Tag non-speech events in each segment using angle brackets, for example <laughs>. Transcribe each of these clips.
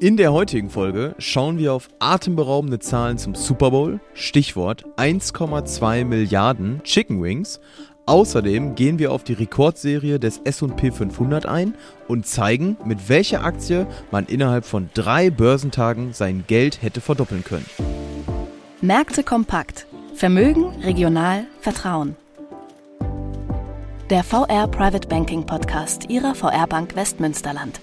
In der heutigen Folge schauen wir auf atemberaubende Zahlen zum Super Bowl, Stichwort 1,2 Milliarden Chicken Wings. Außerdem gehen wir auf die Rekordserie des SP 500 ein und zeigen, mit welcher Aktie man innerhalb von drei Börsentagen sein Geld hätte verdoppeln können. Märkte kompakt. Vermögen, regional, Vertrauen. Der VR Private Banking Podcast Ihrer VR Bank Westmünsterland.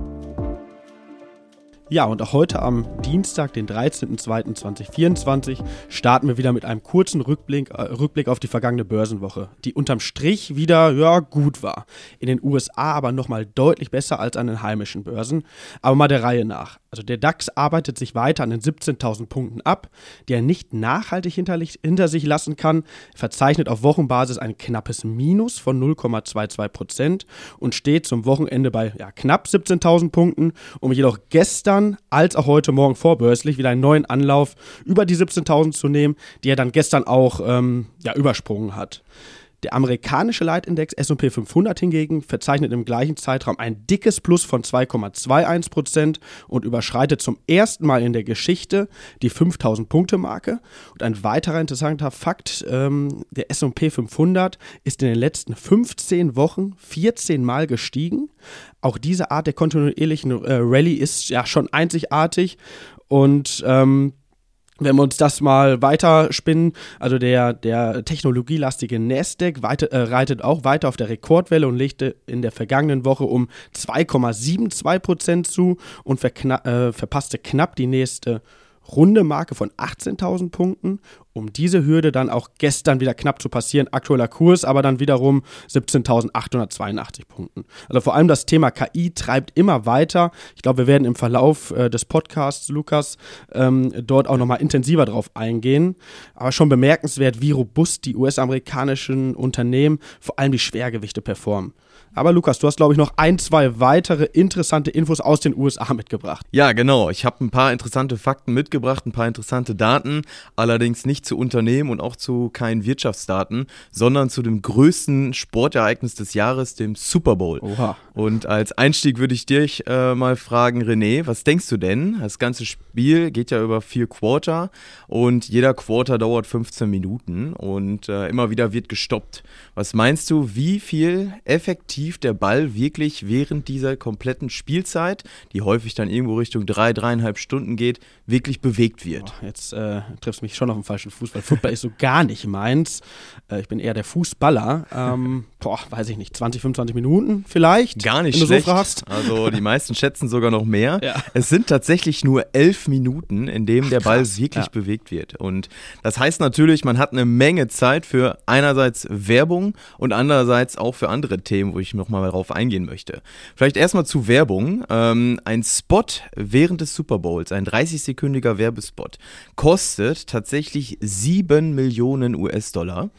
Ja, und auch heute am Dienstag, den 13.02.2024, starten wir wieder mit einem kurzen Rückblick, äh, Rückblick auf die vergangene Börsenwoche, die unterm Strich wieder, ja, gut war. In den USA aber nochmal deutlich besser als an den heimischen Börsen. Aber mal der Reihe nach. Also der DAX arbeitet sich weiter an den 17.000 Punkten ab, die er nicht nachhaltig hinter sich lassen kann, verzeichnet auf Wochenbasis ein knappes Minus von 0,22 Prozent und steht zum Wochenende bei ja, knapp 17.000 Punkten, um jedoch gestern als auch heute Morgen vorbörslich wieder einen neuen Anlauf über die 17.000 zu nehmen, die er dann gestern auch ähm, ja, übersprungen hat. Der amerikanische Leitindex S&P 500 hingegen verzeichnet im gleichen Zeitraum ein dickes Plus von 2,21% und überschreitet zum ersten Mal in der Geschichte die 5000 Punkte Marke. Und ein weiterer interessanter Fakt, ähm, der S&P 500 ist in den letzten 15 Wochen 14 Mal gestiegen. Auch diese Art der kontinuierlichen äh, Rallye ist ja schon einzigartig und ähm, wenn wir uns das mal weiterspinnen, also der, der technologielastige Nasdaq weite, äh, reitet auch weiter auf der Rekordwelle und legte in der vergangenen Woche um 2,72% zu und äh, verpasste knapp die nächste runde Marke von 18.000 Punkten, um diese Hürde dann auch gestern wieder knapp zu passieren. Aktueller Kurs aber dann wiederum 17.882 Punkten. Also vor allem das Thema KI treibt immer weiter. Ich glaube, wir werden im Verlauf äh, des Podcasts, Lukas, ähm, dort auch nochmal intensiver drauf eingehen. Aber schon bemerkenswert, wie robust die US-amerikanischen Unternehmen, vor allem die Schwergewichte, performen. Aber Lukas, du hast, glaube ich, noch ein, zwei weitere interessante Infos aus den USA mitgebracht. Ja, genau. Ich habe ein paar interessante Fakten mitgebracht, ein paar interessante Daten, allerdings nicht zu Unternehmen und auch zu keinen Wirtschaftsdaten, sondern zu dem größten Sportereignis des Jahres, dem Super Bowl. Oha. Und als Einstieg würde ich dich äh, mal fragen, René, was denkst du denn? Das ganze Spiel geht ja über vier Quarter und jeder Quarter dauert 15 Minuten und äh, immer wieder wird gestoppt. Was meinst du, wie viel effektiv der Ball wirklich während dieser kompletten Spielzeit, die häufig dann irgendwo Richtung drei, dreieinhalb Stunden geht, wirklich bewegt wird. Oh, jetzt äh, triffst du mich schon auf den falschen Fuß, weil Football ist so gar nicht meins. Äh, ich bin eher der Fußballer. Ähm, <laughs> boah, weiß ich nicht, 20, 25 Minuten vielleicht? Gar nicht schlecht. So also die meisten schätzen sogar noch mehr. Ja. Es sind tatsächlich nur elf Minuten, in denen der Ball krass. wirklich ja. bewegt wird. Und das heißt natürlich, man hat eine Menge Zeit für einerseits Werbung und andererseits auch für andere Themen, wo ich nochmal darauf eingehen möchte. Vielleicht erstmal zu Werbung. Ähm, ein Spot während des Super Bowls, ein 30-sekündiger Werbespot, kostet tatsächlich 7 Millionen US-Dollar.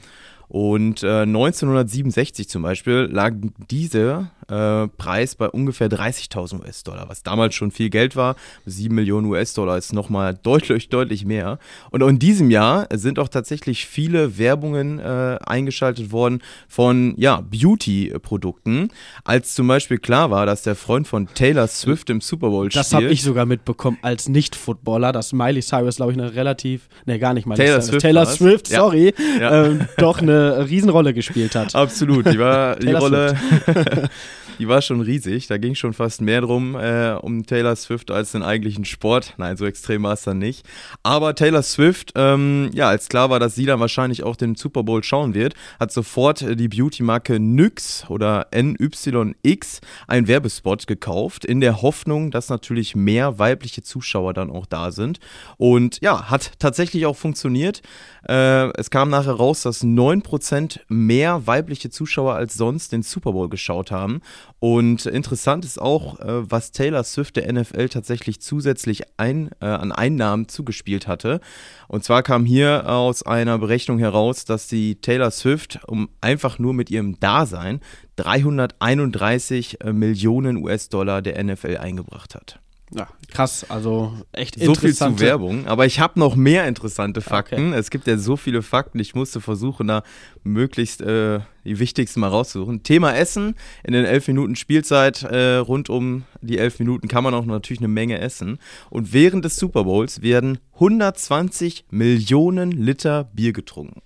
Und äh, 1967 zum Beispiel lag dieser äh, Preis bei ungefähr 30.000 US-Dollar, was damals schon viel Geld war. 7 Millionen US-Dollar ist nochmal <laughs> deutlich, deutlich mehr. Und auch in diesem Jahr sind auch tatsächlich viele Werbungen äh, eingeschaltet worden von ja, Beauty-Produkten, als zum Beispiel klar war, dass der Freund von Taylor Swift im Super Bowl spielt. Das habe ich sogar mitbekommen als Nicht-Footballer, dass Miley Cyrus, glaube ich, eine relativ, ne, gar nicht Miley Taylor Cyrus, Swift, Taylor Swift, sorry, ja. Ähm, doch eine Riesenrolle gespielt hat. <laughs> Absolut, die war die Rolle <laughs> die war schon riesig. Da ging schon fast mehr drum äh, um Taylor Swift als den eigentlichen Sport. Nein, so extrem war es dann nicht. Aber Taylor Swift, ähm, ja, als klar war, dass sie dann wahrscheinlich auch den Super Bowl schauen wird, hat sofort äh, die Beauty-Marke NYX oder NYX einen Werbespot gekauft, in der Hoffnung, dass natürlich mehr weibliche Zuschauer dann auch da sind. Und ja, hat tatsächlich auch funktioniert. Äh, es kam nachher raus, dass 9% mehr weibliche Zuschauer als sonst den Super Bowl geschaut haben. Und interessant ist auch, äh, was Taylor Swift der NFL tatsächlich zusätzlich ein, äh, an Einnahmen zugespielt hatte. Und zwar kam hier aus einer Berechnung heraus, dass die Taylor Swift, um einfach nur mit ihrem Dasein, 331 äh, Millionen US-Dollar der NFL eingebracht hat. Ja, krass, also echt So viel zu Werbung, aber ich habe noch mehr interessante Fakten. Okay. Es gibt ja so viele Fakten, ich musste versuchen, da möglichst äh, die wichtigsten mal rauszusuchen. Thema Essen, in den elf Minuten Spielzeit, äh, rund um die elf Minuten kann man auch natürlich eine Menge essen. Und während des Super Bowls werden 120 Millionen Liter Bier getrunken.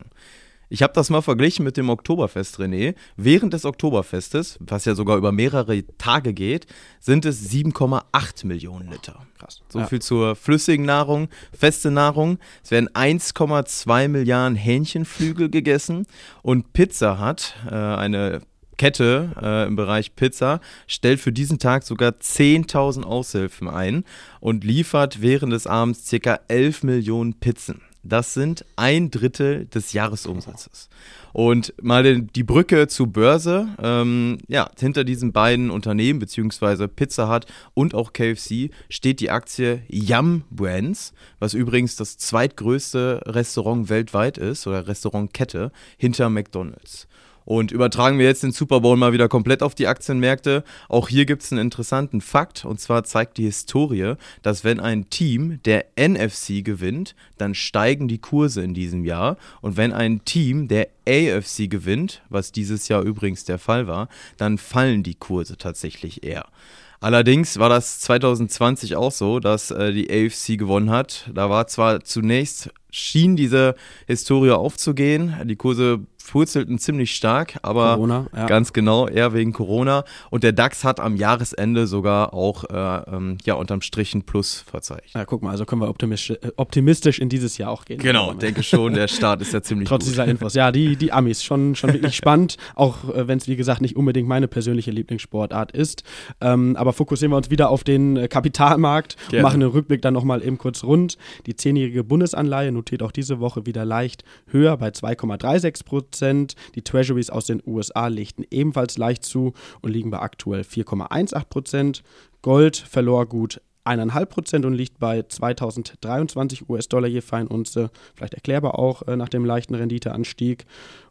Ich habe das mal verglichen mit dem Oktoberfest, René. Während des Oktoberfestes, was ja sogar über mehrere Tage geht, sind es 7,8 Millionen Liter. Krass. So ja. viel zur flüssigen Nahrung, feste Nahrung. Es werden 1,2 Milliarden Hähnchenflügel gegessen und Pizza hat äh, eine Kette äh, im Bereich Pizza stellt für diesen Tag sogar 10.000 Aushilfen ein und liefert während des Abends ca. 11 Millionen Pizzen. Das sind ein Drittel des Jahresumsatzes. Und mal die Brücke zur Börse, ähm, ja, hinter diesen beiden Unternehmen, beziehungsweise Pizza Hut und auch KFC, steht die Aktie Yum Brands, was übrigens das zweitgrößte Restaurant weltweit ist oder Restaurantkette hinter McDonald's. Und übertragen wir jetzt den Super Bowl mal wieder komplett auf die Aktienmärkte. Auch hier gibt es einen interessanten Fakt. Und zwar zeigt die Historie, dass wenn ein Team der NFC gewinnt, dann steigen die Kurse in diesem Jahr. Und wenn ein Team der AFC gewinnt, was dieses Jahr übrigens der Fall war, dann fallen die Kurse tatsächlich eher. Allerdings war das 2020 auch so, dass äh, die AFC gewonnen hat. Da war zwar zunächst schien diese Historie aufzugehen. Die Kurse purzelten ziemlich stark, aber Corona, ja. ganz genau, eher wegen Corona. Und der DAX hat am Jahresende sogar auch äh, ähm, ja, unterm Strich ein Plus verzeichnet. Ja, guck mal, also können wir optimistisch, äh, optimistisch in dieses Jahr auch gehen. Genau, denke schon, der <laughs> Start ist ja ziemlich Trotz gut. dieser Infos. Ja, die, die Amis, schon, schon wirklich <laughs> spannend, auch äh, wenn es, wie gesagt, nicht unbedingt meine persönliche Lieblingssportart ist. Ähm, aber fokussieren wir uns wieder auf den äh, Kapitalmarkt Gerne. und machen den Rückblick dann nochmal eben kurz rund. Die zehnjährige Bundesanleihe notiert auch diese Woche wieder leicht höher bei 2,36 Prozent. Die Treasuries aus den USA legten ebenfalls leicht zu und liegen bei aktuell 4,18 Prozent. Gold verlor gut 1,5 Prozent und liegt bei 2023 US-Dollar je Feinunze. Vielleicht erklärbar auch äh, nach dem leichten Renditeanstieg.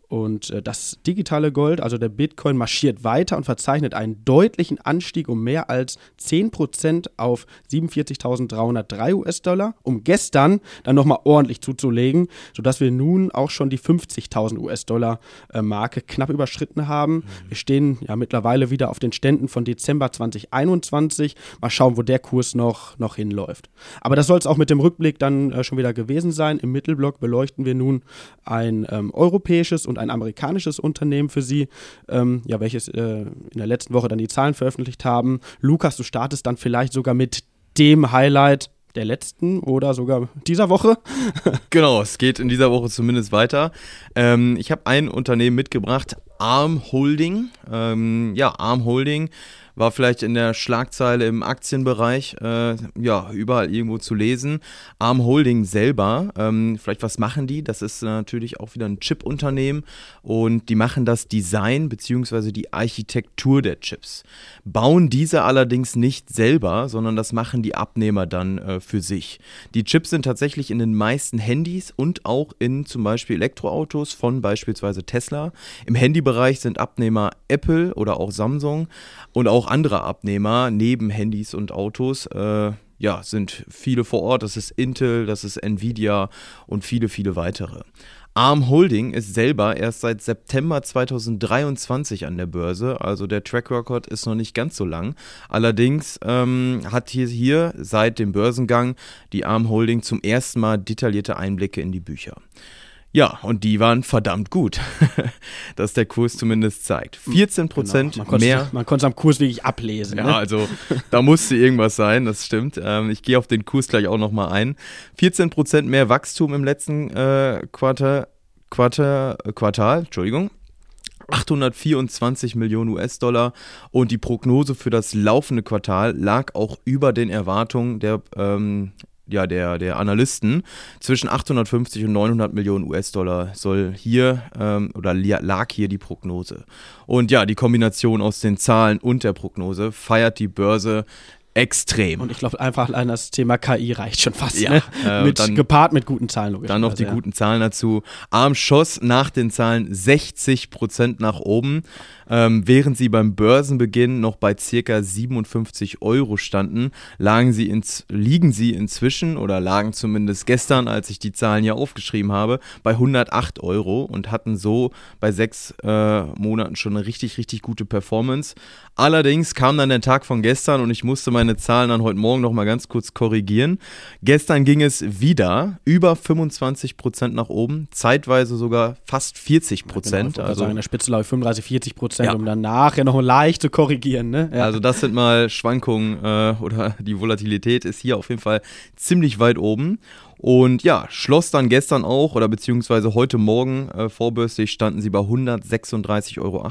Und äh, das digitale Gold, also der Bitcoin, marschiert weiter und verzeichnet einen deutlichen Anstieg um mehr als 10% auf 47.303 US-Dollar, um gestern dann nochmal ordentlich zuzulegen, sodass wir nun auch schon die 50.000 US-Dollar-Marke knapp überschritten haben. Mhm. Wir stehen ja mittlerweile wieder auf den Ständen von Dezember 2021. Mal schauen, wo der Kurs noch, noch hinläuft. Aber das soll es auch mit dem Rückblick dann äh, schon wieder gewesen sein. Im Mittelblock beleuchten wir nun ein ähm, europäisches und und ein amerikanisches Unternehmen für sie, ähm, ja, welches äh, in der letzten Woche dann die Zahlen veröffentlicht haben. Lukas, du startest dann vielleicht sogar mit dem Highlight der letzten oder sogar dieser Woche. <laughs> genau, es geht in dieser Woche zumindest weiter. Ähm, ich habe ein Unternehmen mitgebracht, Arm Holding. Ähm, ja, Arm Holding war vielleicht in der Schlagzeile im Aktienbereich, äh, ja, überall irgendwo zu lesen. Arm Holding selber, ähm, vielleicht was machen die? Das ist natürlich auch wieder ein Chip-Unternehmen und die machen das Design bzw. die Architektur der Chips. Bauen diese allerdings nicht selber, sondern das machen die Abnehmer dann äh, für sich. Die Chips sind tatsächlich in den meisten Handys und auch in zum Beispiel Elektroautos von beispielsweise Tesla. Im Handybereich sind Abnehmer Apple oder auch Samsung und auch andere Abnehmer neben Handys und Autos. Äh, ja, sind viele vor Ort. Das ist Intel, das ist Nvidia und viele, viele weitere. Arm Holding ist selber erst seit September 2023 an der Börse, also der Track Record ist noch nicht ganz so lang. Allerdings ähm, hat hier, hier seit dem Börsengang die Arm Holding zum ersten Mal detaillierte Einblicke in die Bücher. Ja, und die waren verdammt gut, <laughs> dass der Kurs zumindest zeigt. 14 Prozent genau. mehr. Man konnte es am Kurs wirklich ablesen. Ja, ne? also da musste irgendwas sein, das stimmt. Ähm, ich gehe auf den Kurs gleich auch nochmal ein. 14 Prozent mehr Wachstum im letzten äh, Quartal, Quartal, äh, Quartal, Entschuldigung. 824 Millionen US-Dollar und die Prognose für das laufende Quartal lag auch über den Erwartungen der ähm, ja, der, der Analysten. Zwischen 850 und 900 Millionen US-Dollar soll hier ähm, oder lag hier die Prognose. Und ja, die Kombination aus den Zahlen und der Prognose feiert die Börse extrem. Und ich glaube einfach allein das Thema KI reicht schon fast. Ja, ne? äh, mit, dann, gepaart mit guten Zahlen logisch. Dann noch die ja. guten Zahlen dazu. Arm schoss nach den Zahlen 60 Prozent nach oben. Ähm, während sie beim Börsenbeginn noch bei circa 57 Euro standen, lagen sie ins, liegen sie inzwischen oder lagen zumindest gestern, als ich die Zahlen hier aufgeschrieben habe, bei 108 Euro und hatten so bei sechs äh, Monaten schon eine richtig, richtig gute Performance. Allerdings kam dann der Tag von gestern und ich musste meine Zahlen dann heute Morgen noch mal ganz kurz korrigieren. Gestern ging es wieder über 25 Prozent nach oben, zeitweise sogar fast 40 Prozent. Ja, genau, also in der Spitze glaube ich 35, 40 Prozent. Ja. um dann nachher noch leicht zu korrigieren. Ne? Ja. Also das sind mal Schwankungen äh, oder <laughs> die Volatilität ist hier auf jeden Fall ziemlich weit oben. Und ja, schloss dann gestern auch oder beziehungsweise heute Morgen äh, vorbörslich standen sie bei 136,80 Euro.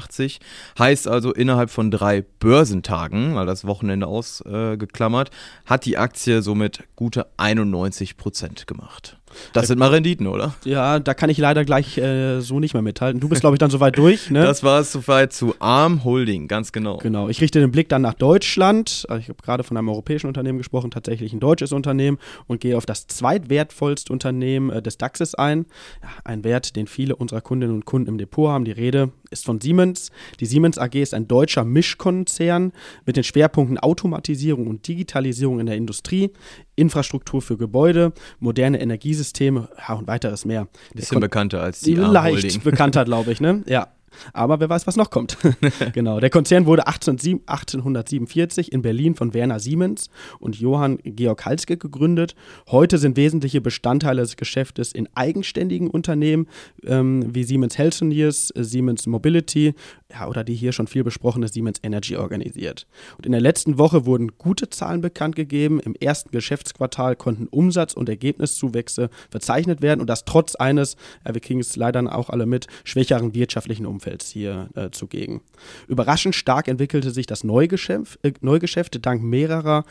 Heißt also innerhalb von drei Börsentagen, mal das Wochenende ausgeklammert, äh, hat die Aktie somit gute 91 Prozent gemacht. Das sind mal Renditen, oder? Ja, da kann ich leider gleich äh, so nicht mehr mithalten. Du bist, glaube ich, dann soweit durch. Ne? Das war es soweit zu Arm Holding, ganz genau. Genau. Ich richte den Blick dann nach Deutschland. Also ich habe gerade von einem europäischen Unternehmen gesprochen, tatsächlich ein deutsches Unternehmen und gehe auf das zweitwertvollste Unternehmen äh, des DAXes ein. Ja, ein Wert, den viele unserer Kundinnen und Kunden im Depot haben. Die Rede ist von Siemens. Die Siemens AG ist ein deutscher Mischkonzern mit den Schwerpunkten Automatisierung und Digitalisierung in der Industrie, Infrastruktur für Gebäude, moderne Energiesysteme ja, und weiteres mehr. Bisschen bekannter als die Leicht bekannter, glaube ich, ne? Ja. Aber wer weiß, was noch kommt. <laughs> genau. Der Konzern wurde 1847 in Berlin von Werner Siemens und Johann Georg Halske gegründet. Heute sind wesentliche Bestandteile des Geschäftes in eigenständigen Unternehmen ähm, wie Siemens Healthineers, Siemens Mobility ja, oder die hier schon viel besprochene Siemens Energy organisiert. Und in der letzten Woche wurden gute Zahlen bekannt gegeben. Im ersten Geschäftsquartal konnten Umsatz- und Ergebniszuwächse verzeichnet werden und das trotz eines, ja, wir kriegen es leider auch alle mit, schwächeren wirtschaftlichen Umfelds. Umfelds hier äh, zugegen. Überraschend stark entwickelte sich das Neugeschäft, äh, Neugeschäft dank mehrerer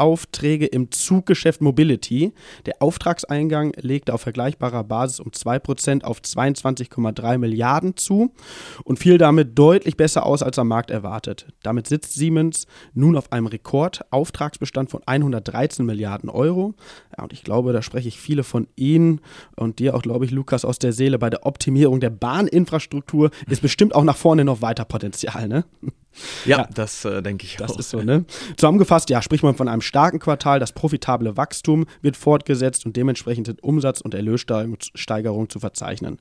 Großaufträge im Zuggeschäft Mobility. Der Auftragseingang legte auf vergleichbarer Basis um 2% auf 22,3 Milliarden zu und fiel damit deutlich besser aus als am Markt erwartet. Damit sitzt Siemens nun auf einem Rekordauftragsbestand von 113 Milliarden Euro. Ja, und ich glaube, da spreche ich viele von Ihnen und dir auch, glaube ich, Lukas, aus der Seele. Bei der Optimierung der Bahninfrastruktur ist bestimmt auch nach vorne noch weiter Potenzial, ne? Ja, ja, das äh, denke ich das auch. Das ist so, ne? Zusammengefasst, ja, spricht man von einem starken Quartal, das profitable Wachstum wird fortgesetzt und dementsprechend sind Umsatz- und Erlössteigerungen zu verzeichnen.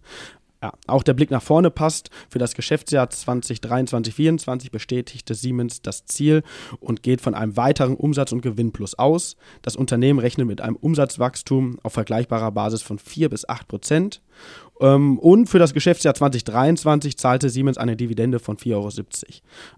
Ja, auch der Blick nach vorne passt. Für das Geschäftsjahr 2023-2024 bestätigte Siemens das Ziel und geht von einem weiteren Umsatz- und Gewinnplus aus. Das Unternehmen rechnet mit einem Umsatzwachstum auf vergleichbarer Basis von 4 bis 8 Prozent und für das Geschäftsjahr 2023 zahlte Siemens eine Dividende von 4,70 Euro.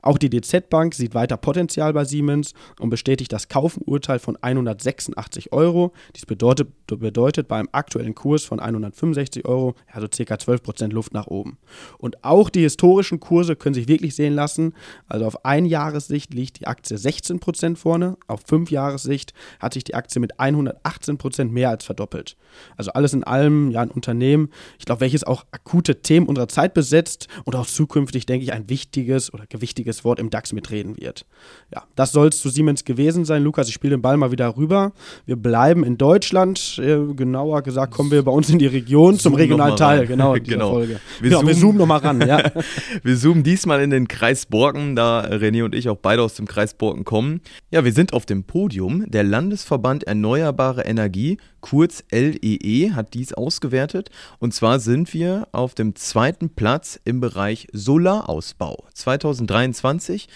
Auch die DZ Bank sieht weiter Potenzial bei Siemens und bestätigt das Kaufenurteil von 186 Euro. Dies bedeutet, bedeutet beim aktuellen Kurs von 165 Euro, also ca. 12% Luft nach oben. Und auch die historischen Kurse können sich wirklich sehen lassen. Also auf Einjahressicht liegt die Aktie 16% vorne, auf Fünfjahressicht hat sich die Aktie mit 118% mehr als verdoppelt. Also alles in allem ja ein Unternehmen, ich glaube, welches auch akute Themen unserer Zeit besetzt und auch zukünftig, denke ich, ein wichtiges oder gewichtiges Wort im DAX mitreden wird. Ja, das soll es zu Siemens gewesen sein. Lukas, ich spiele den Ball mal wieder rüber. Wir bleiben in Deutschland. Äh, genauer gesagt kommen wir bei uns in die Region zum regionalen Teil. Genau, genau. Folge. Wir, genau, zoomen, wir zoomen nochmal ran. Ja. <laughs> wir zoomen diesmal in den Kreis Borken, da René und ich auch beide aus dem Kreis Borken kommen. Ja, wir sind auf dem Podium. Der Landesverband Erneuerbare Energie, kurz LEE, hat dies ausgewertet. Und zwar sind wir auf dem zweiten Platz im Bereich Solarausbau. 2023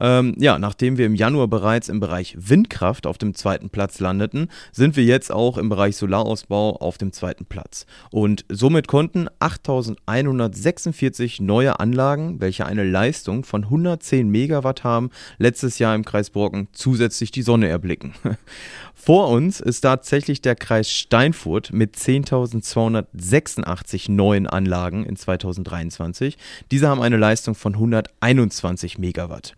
ähm, ja, nachdem wir im Januar bereits im Bereich Windkraft auf dem zweiten Platz landeten, sind wir jetzt auch im Bereich Solarausbau auf dem zweiten Platz. Und somit konnten 8146 neue Anlagen, welche eine Leistung von 110 Megawatt haben, letztes Jahr im Kreis Borken zusätzlich die Sonne erblicken. <laughs> Vor uns ist tatsächlich der Kreis Steinfurt mit 10.286 neuen Anlagen in 2023. Diese haben eine Leistung von 121 Megawatt.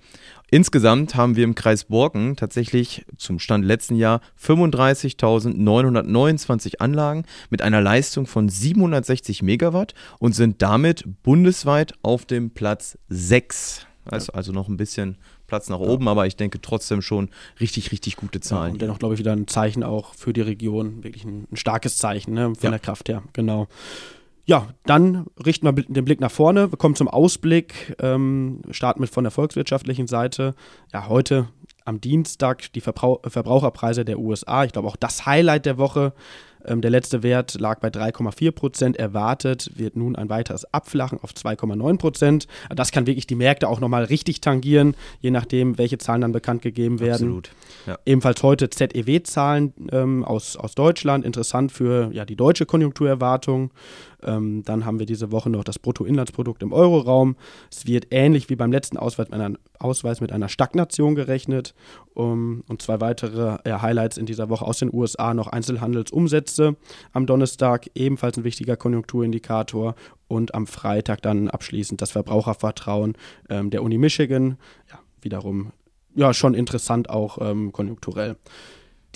Insgesamt haben wir im Kreis Borken tatsächlich zum Stand letzten Jahr 35.929 Anlagen mit einer Leistung von 760 Megawatt und sind damit bundesweit auf dem Platz 6. Also, also noch ein bisschen Platz nach oben, aber ich denke trotzdem schon richtig, richtig gute Zahlen. Ja, und dennoch, glaube ich, wieder ein Zeichen auch für die Region, wirklich ein, ein starkes Zeichen ne, von ja. der Kraft her, genau. Ja, dann richten wir den Blick nach vorne. Wir kommen zum Ausblick. Ähm, starten mit von der volkswirtschaftlichen Seite. Ja, heute am Dienstag die Verbrauch Verbraucherpreise der USA. Ich glaube auch das Highlight der Woche. Ähm, der letzte Wert lag bei 3,4 Prozent. Erwartet wird nun ein weiteres Abflachen auf 2,9 Prozent. Das kann wirklich die Märkte auch nochmal richtig tangieren, je nachdem, welche Zahlen dann bekannt gegeben werden. Absolut. Ja. Ebenfalls heute ZEW-Zahlen ähm, aus, aus Deutschland. Interessant für ja, die deutsche Konjunkturerwartung. Ähm, dann haben wir diese Woche noch das Bruttoinlandsprodukt im Euroraum. Es wird ähnlich wie beim letzten Ausweis mit einer, Ausweis mit einer Stagnation gerechnet. Um, und zwei weitere ja, Highlights in dieser Woche aus den USA noch Einzelhandelsumsätze am Donnerstag, ebenfalls ein wichtiger Konjunkturindikator. Und am Freitag dann abschließend das Verbrauchervertrauen ähm, der Uni Michigan. Ja, wiederum ja schon interessant auch ähm, konjunkturell.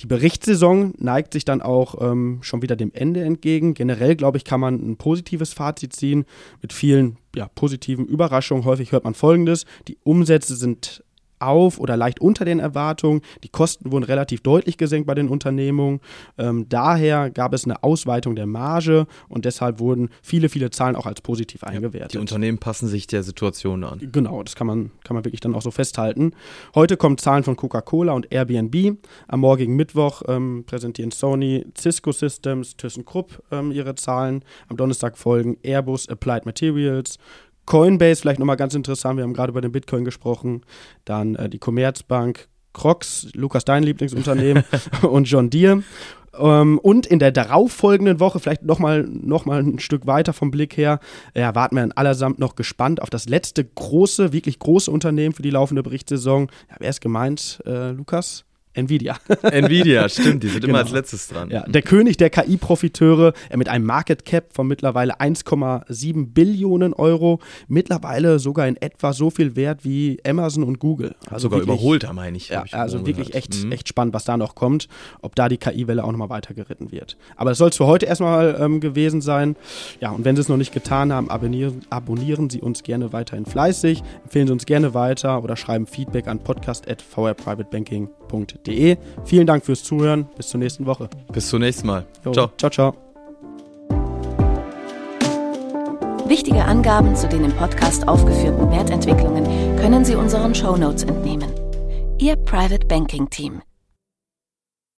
Die Berichtssaison neigt sich dann auch ähm, schon wieder dem Ende entgegen. Generell, glaube ich, kann man ein positives Fazit ziehen mit vielen ja, positiven Überraschungen. Häufig hört man Folgendes. Die Umsätze sind auf oder leicht unter den Erwartungen. Die Kosten wurden relativ deutlich gesenkt bei den Unternehmungen. Ähm, daher gab es eine Ausweitung der Marge und deshalb wurden viele, viele Zahlen auch als positiv eingewertet. Ja, die Unternehmen passen sich der Situation an. Genau, das kann man, kann man wirklich dann auch so festhalten. Heute kommen Zahlen von Coca-Cola und Airbnb. Am morgigen Mittwoch ähm, präsentieren Sony, Cisco Systems, ThyssenKrupp ähm, ihre Zahlen. Am Donnerstag folgen Airbus, Applied Materials, Coinbase, vielleicht nochmal ganz interessant, wir haben gerade über den Bitcoin gesprochen, dann äh, die Commerzbank, Crocs, Lukas, dein Lieblingsunternehmen <laughs> und John Deere. Ähm, und in der darauffolgenden Woche, vielleicht nochmal noch mal ein Stück weiter vom Blick her, ja, warten wir dann allesamt noch gespannt auf das letzte große, wirklich große Unternehmen für die laufende Berichtssaison. Ja, wer ist gemeint, äh, Lukas? Nvidia. Nvidia, stimmt, die sind genau. immer als letztes dran. Ja, der König der KI-Profiteure mit einem Market Cap von mittlerweile 1,7 Billionen Euro, mittlerweile sogar in etwa so viel wert wie Amazon und Google. Also sogar wirklich, überholt, meine ich. Ja, ich also wirklich echt, mhm. echt spannend, was da noch kommt, ob da die KI-Welle auch nochmal weitergeritten wird. Aber das soll es für heute erstmal ähm, gewesen sein. Ja, und wenn Sie es noch nicht getan haben, abonnieren, abonnieren Sie uns gerne weiterhin fleißig, empfehlen Sie uns gerne weiter oder schreiben Feedback an podcast.vrprivatebanking.de www.ftf.de. Vielen Dank fürs Zuhören. Bis zur nächsten Woche. Bis zum nächsten Mal. Jo. Ciao. Ciao, ciao. Wichtige Angaben zu den im Podcast aufgeführten Wertentwicklungen können Sie unseren Shownotes entnehmen. Ihr Private Banking Team.